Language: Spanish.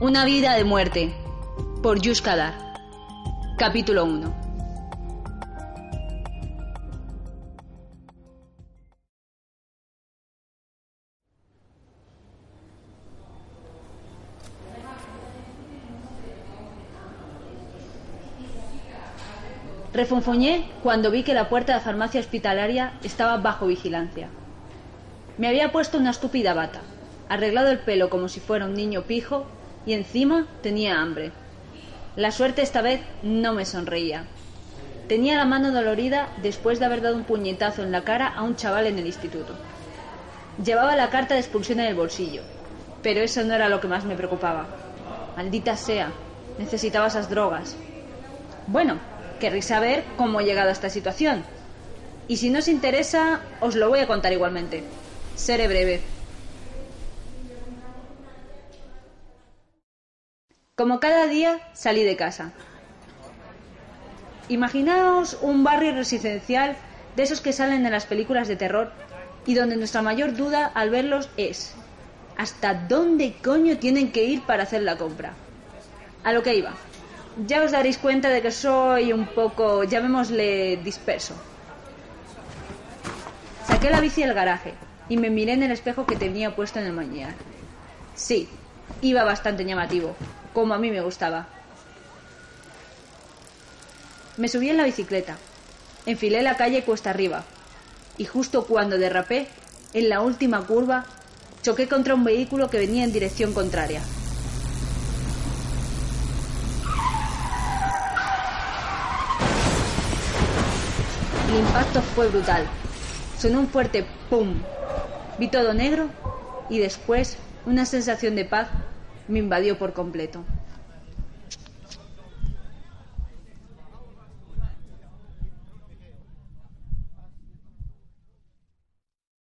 Una vida de muerte, por Yush Kadar. Capítulo 1. Refonfoñé cuando vi que la puerta de farmacia hospitalaria estaba bajo vigilancia. Me había puesto una estúpida bata, arreglado el pelo como si fuera un niño pijo y encima tenía hambre. La suerte esta vez no me sonreía. Tenía la mano dolorida después de haber dado un puñetazo en la cara a un chaval en el instituto. Llevaba la carta de expulsión en el bolsillo, pero eso no era lo que más me preocupaba. Maldita sea, necesitaba esas drogas. Bueno, querréis saber cómo he llegado a esta situación. Y si no os interesa, os lo voy a contar igualmente. Seré breve. Como cada día salí de casa. Imaginaos un barrio residencial de esos que salen en las películas de terror y donde nuestra mayor duda al verlos es ¿hasta dónde coño tienen que ir para hacer la compra? A lo que iba. Ya os daréis cuenta de que soy un poco, llamémosle, disperso. Saqué la bici del garaje y me miré en el espejo que tenía puesto en el mañana. Sí, iba bastante llamativo, como a mí me gustaba. Me subí en la bicicleta, enfilé la calle cuesta arriba, y justo cuando derrapé, en la última curva, choqué contra un vehículo que venía en dirección contraria. El impacto fue brutal. Sonó un fuerte ¡pum! Vi todo negro y después una sensación de paz me invadió por completo.